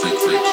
freak, freak.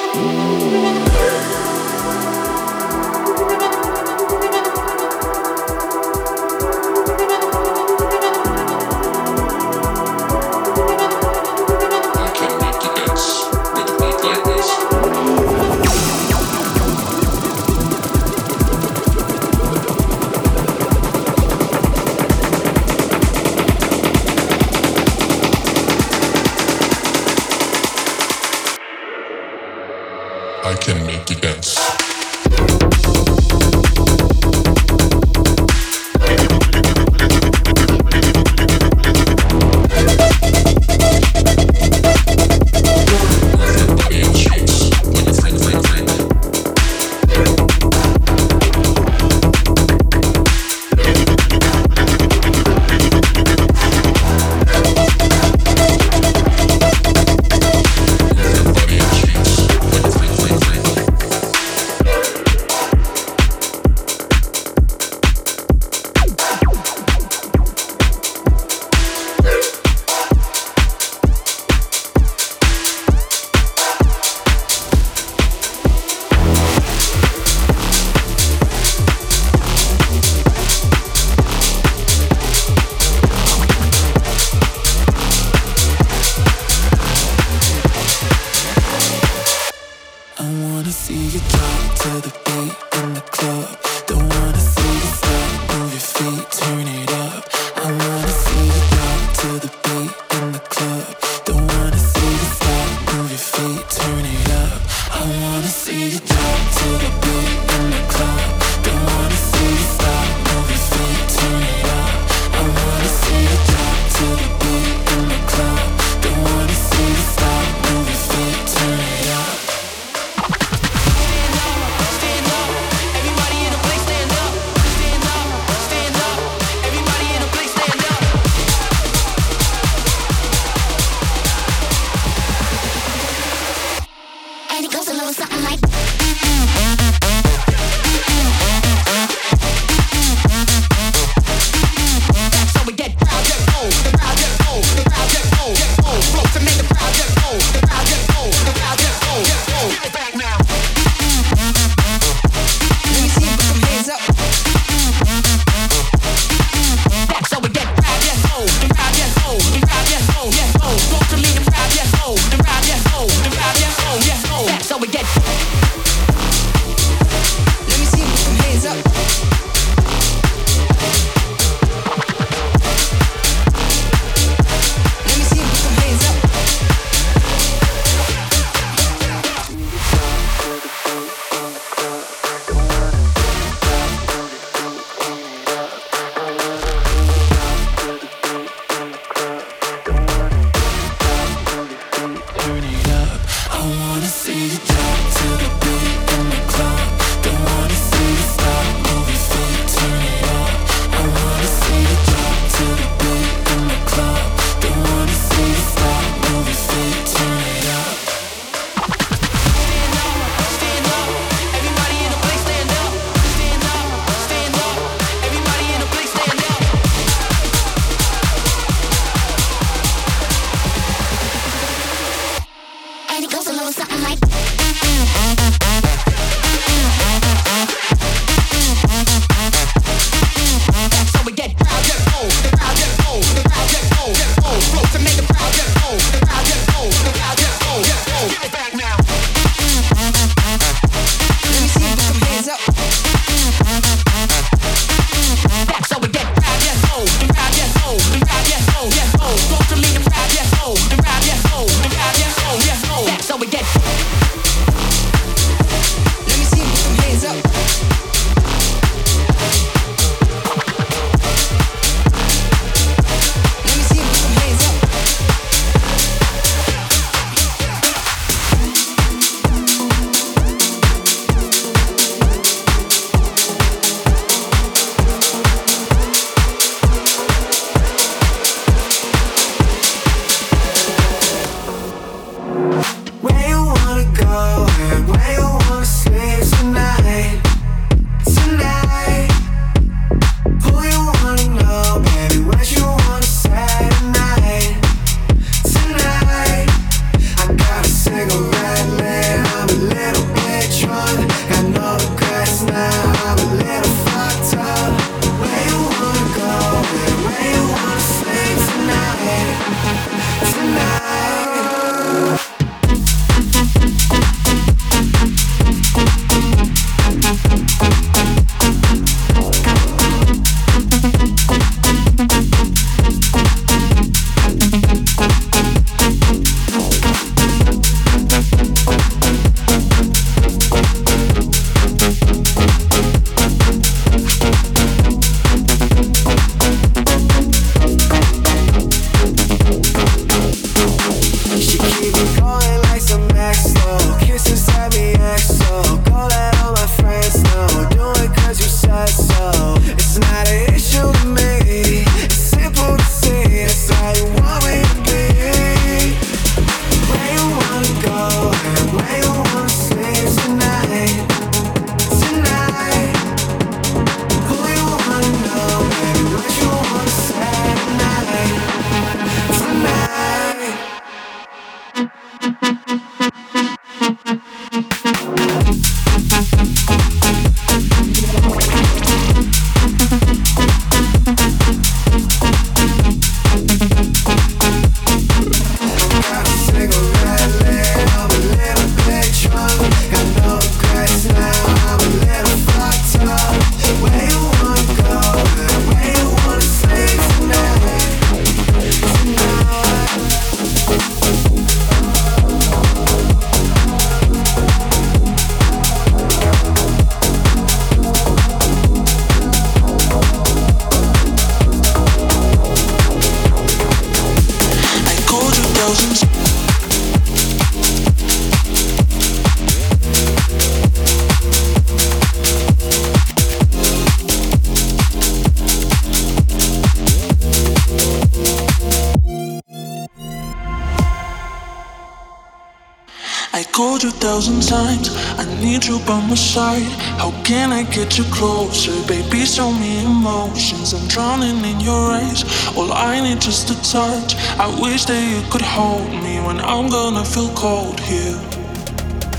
Show me emotions. I'm drowning in your eyes. All I need is a touch. I wish that you could hold me when I'm gonna feel cold here.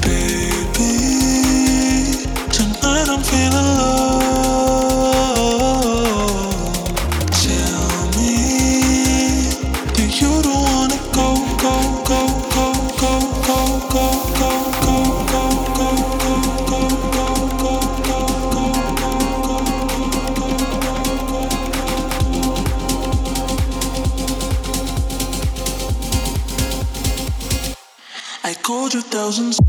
Baby, tonight I'm feeling love. Thousands.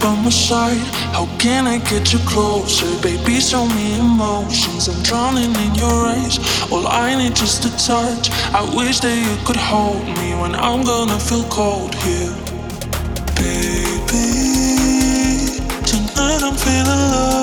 By my side. How can I get you closer? Baby, show me emotions. I'm drowning in your eyes. All I need is a touch. I wish that you could hold me when I'm gonna feel cold here. Baby, tonight I'm feeling love.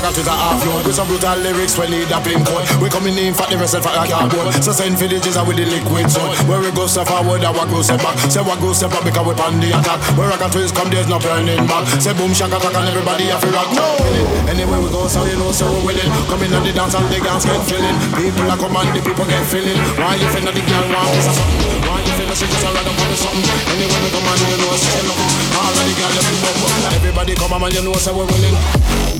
The ragga a half load With some brutal lyrics, we need a pin code We coming in for the rest of a cardboard So send the jizzer with the liquid zone Where we go step forward, and what go step back. Say what go step up because we pan the attack. Where ragga twist come, there's no turning back. Say boom, shaka, attack and everybody have to rock. No! Anywhere we go, so you know, so we willing. Coming on the dance, all the girls get feeling. People are come and the people get feeling. Why you that the girl want this or something? Why you that she just a random for something? Anywhere we come and you know, say nothing All of the girls, bum bum Everybody come on, and you know, so we willing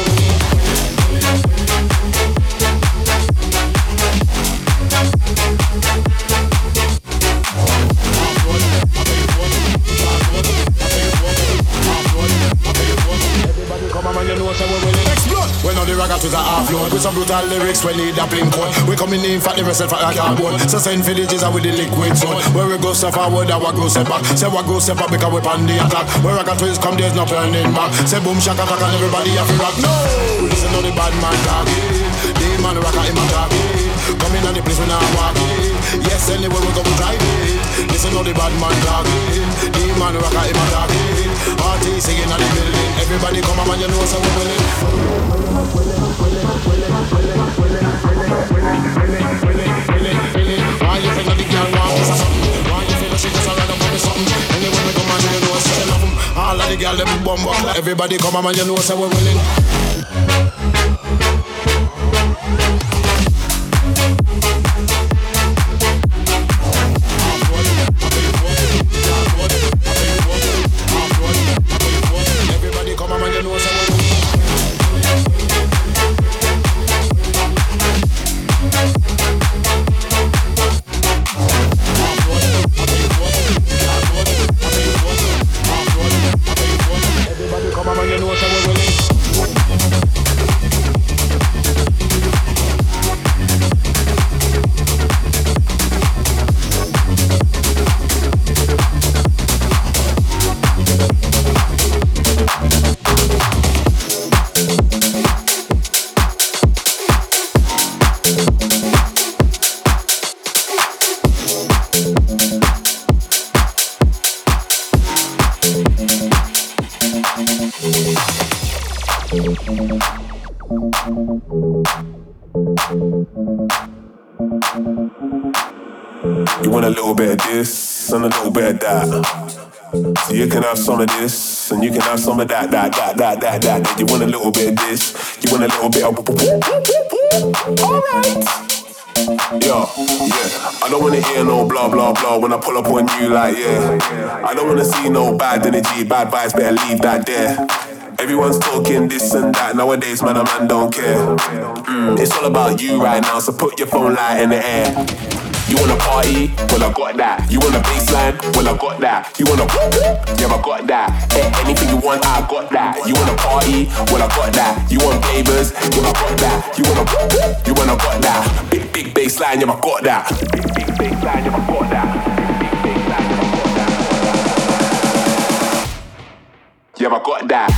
load with some brutal lyrics, we need a blink code. We coming in for the rest of a cardboard. So send for the jizzer with the liquid zone. Where we go step forward, what go step back. Say what go step up because we pan the attack. Where ragga twist come, there's no turning back. Say boom shaka attack and everybody have to rock. No, listen to the bad man talk. The man rocka in my talk. Come in on the place when I walk in. Yes, anywhere we go we drive it. Listen to the bad man talk. The man rocka in my talk. Party singing on the building. Everybody come on, you know so we willing. Everybody come on, man, you know, say we're willing. Some of this and you can have some of that, that, that, that, that, that. that. You want a little bit of this, you want a little bit of. Alright. Yo, yeah. I don't wanna hear no blah blah blah when I pull up on you like yeah. I don't wanna see no bad energy, bad vibes, better leave that there. Everyone's talking this and that nowadays, man. A man don't care. Mm, it's all about you right now, so put your phone light in the air. You wanna party? Well, I got that. You want a bassline? Well, I got that. You wanna Yeah, I got that. Hey, anything you want, I got that. You wanna party? Well, I got that. You want flavors? Yeah, I got that. You wanna You wanna got that. Big big bassline, yeah, I got that. Big big bassline, yeah, I got that. Yeah, I got that.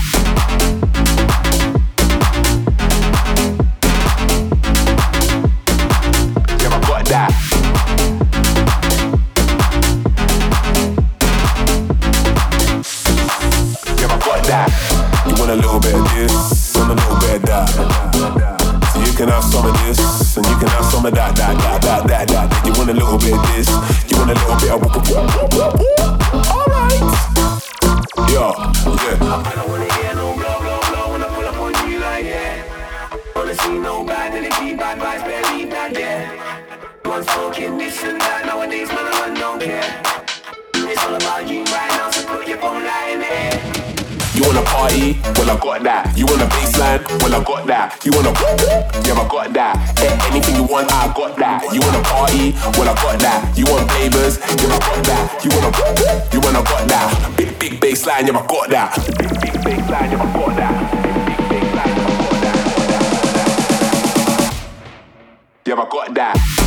Yeah, I got that. That. A little bit of this and a little bit of that. So you can have some of this and you can have some of that, that, that, that, that, that. You want a little bit of this, you want a little bit of. Alright. Yo, yeah. I don't wanna hear no blow, blow, blow when I pull up on you like yeah. Wanna see no bad energy, bad vibes, leave that yeah. One's talking this and that nowadays, man, I don't care. It's all about you right now, so put your phone light in. You wanna party? Well, I got that. You want a bassline? Well, I got that. You wanna Yeah, I got that. Hey, anything you want, I got that. You wanna party? Well, I got that. You want flavors? Yeah, I got that. You wanna You wanna got that. Big big bassline, you wanna put that. big big bassline, yeah, I got that. Big wanna big bassline, yeah, I got that. Yeah, I got that.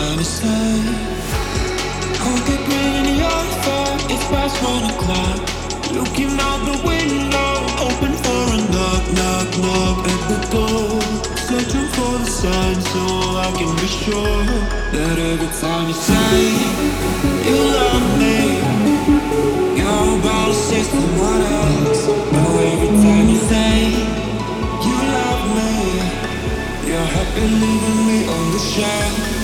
Cold in it's past one o'clock. Looking out the window, open for a knock, knock, knock at the door. Searching for the sign so I can be sure that every time you say you love me, you're about to say else. Now every time you say you love me, you're happy leaving me on the shelf.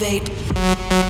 elevate.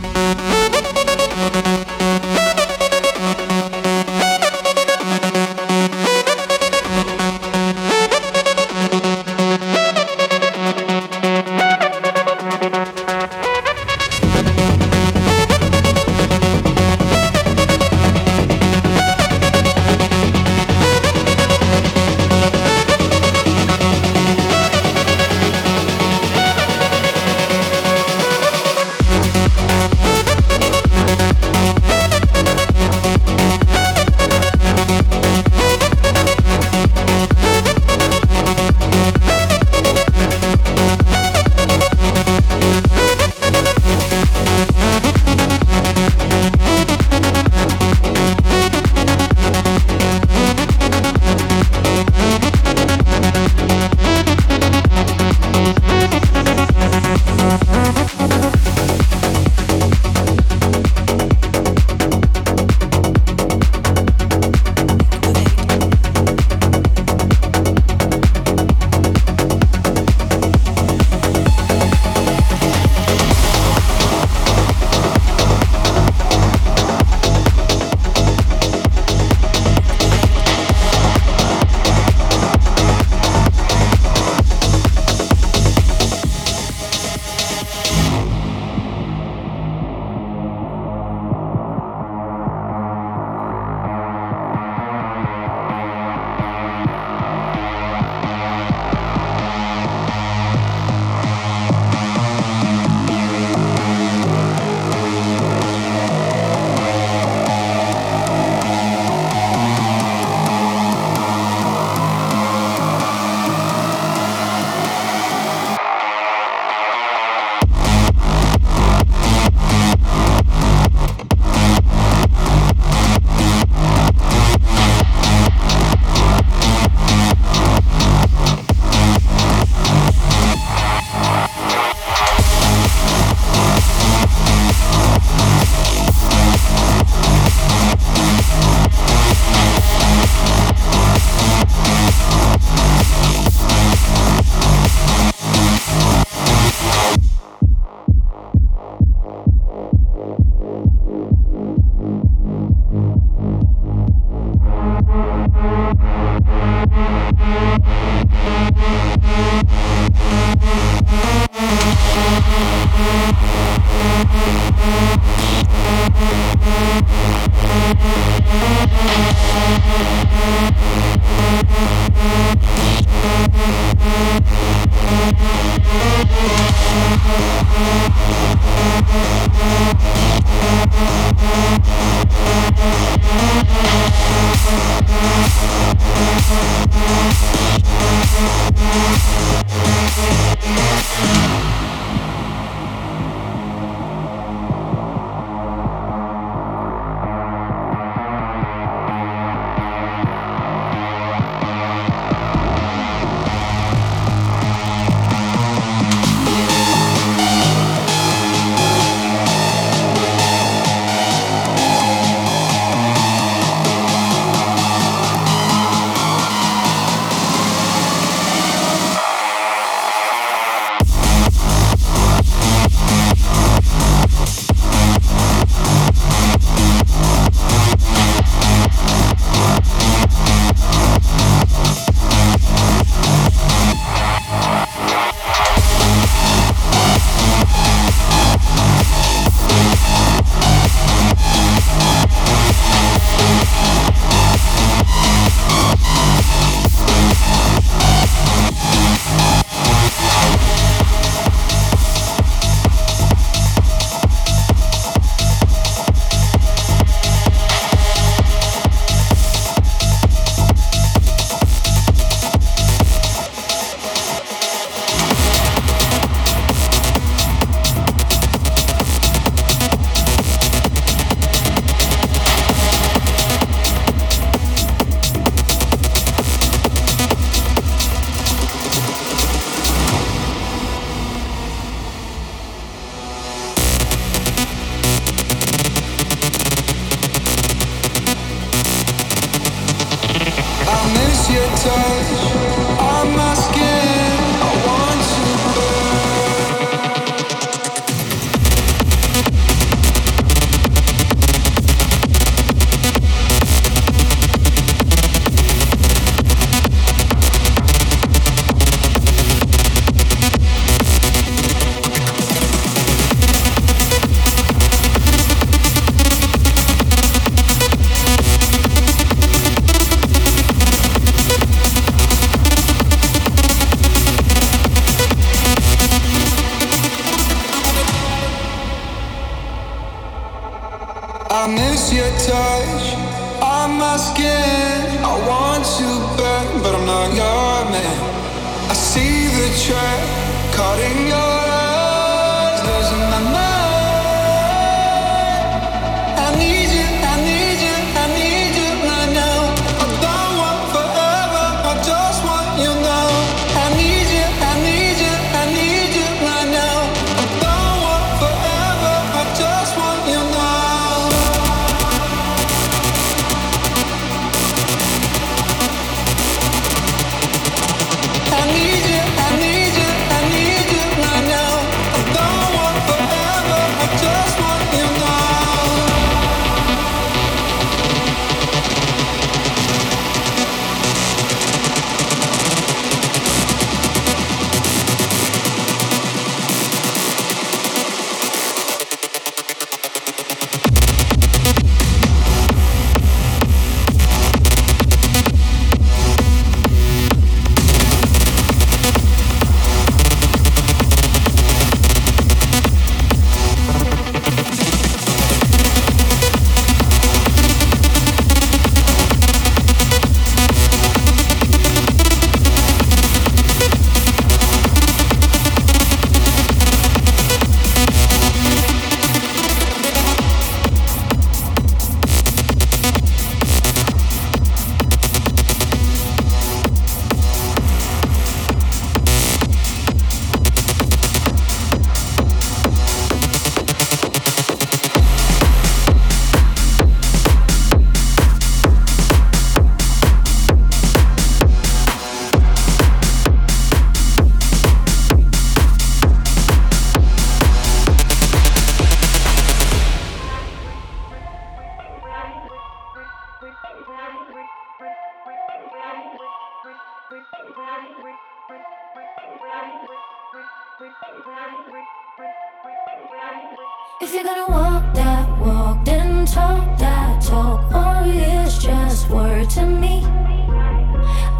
gonna walk that walk, and talk that talk. All is just word to me.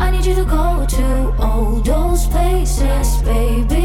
I need you to go to all those places, baby.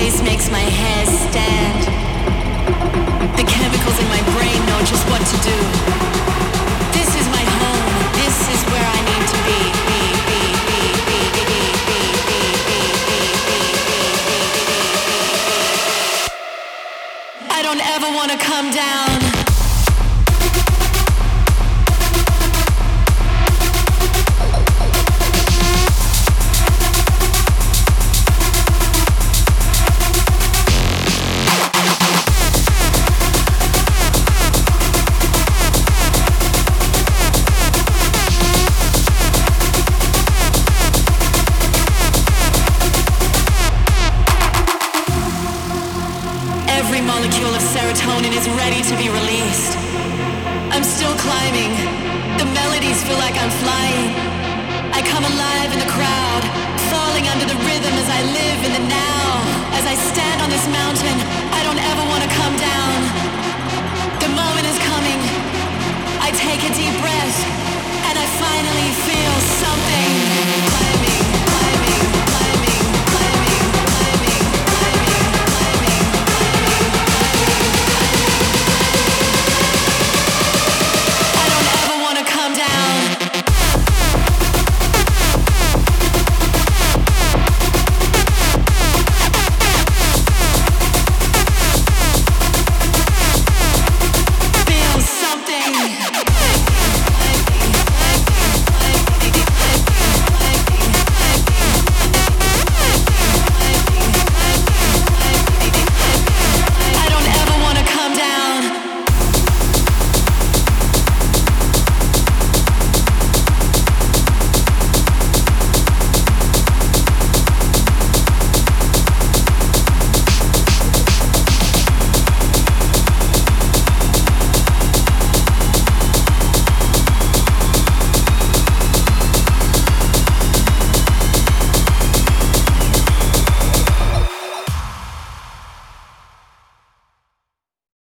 Face makes my hair stand.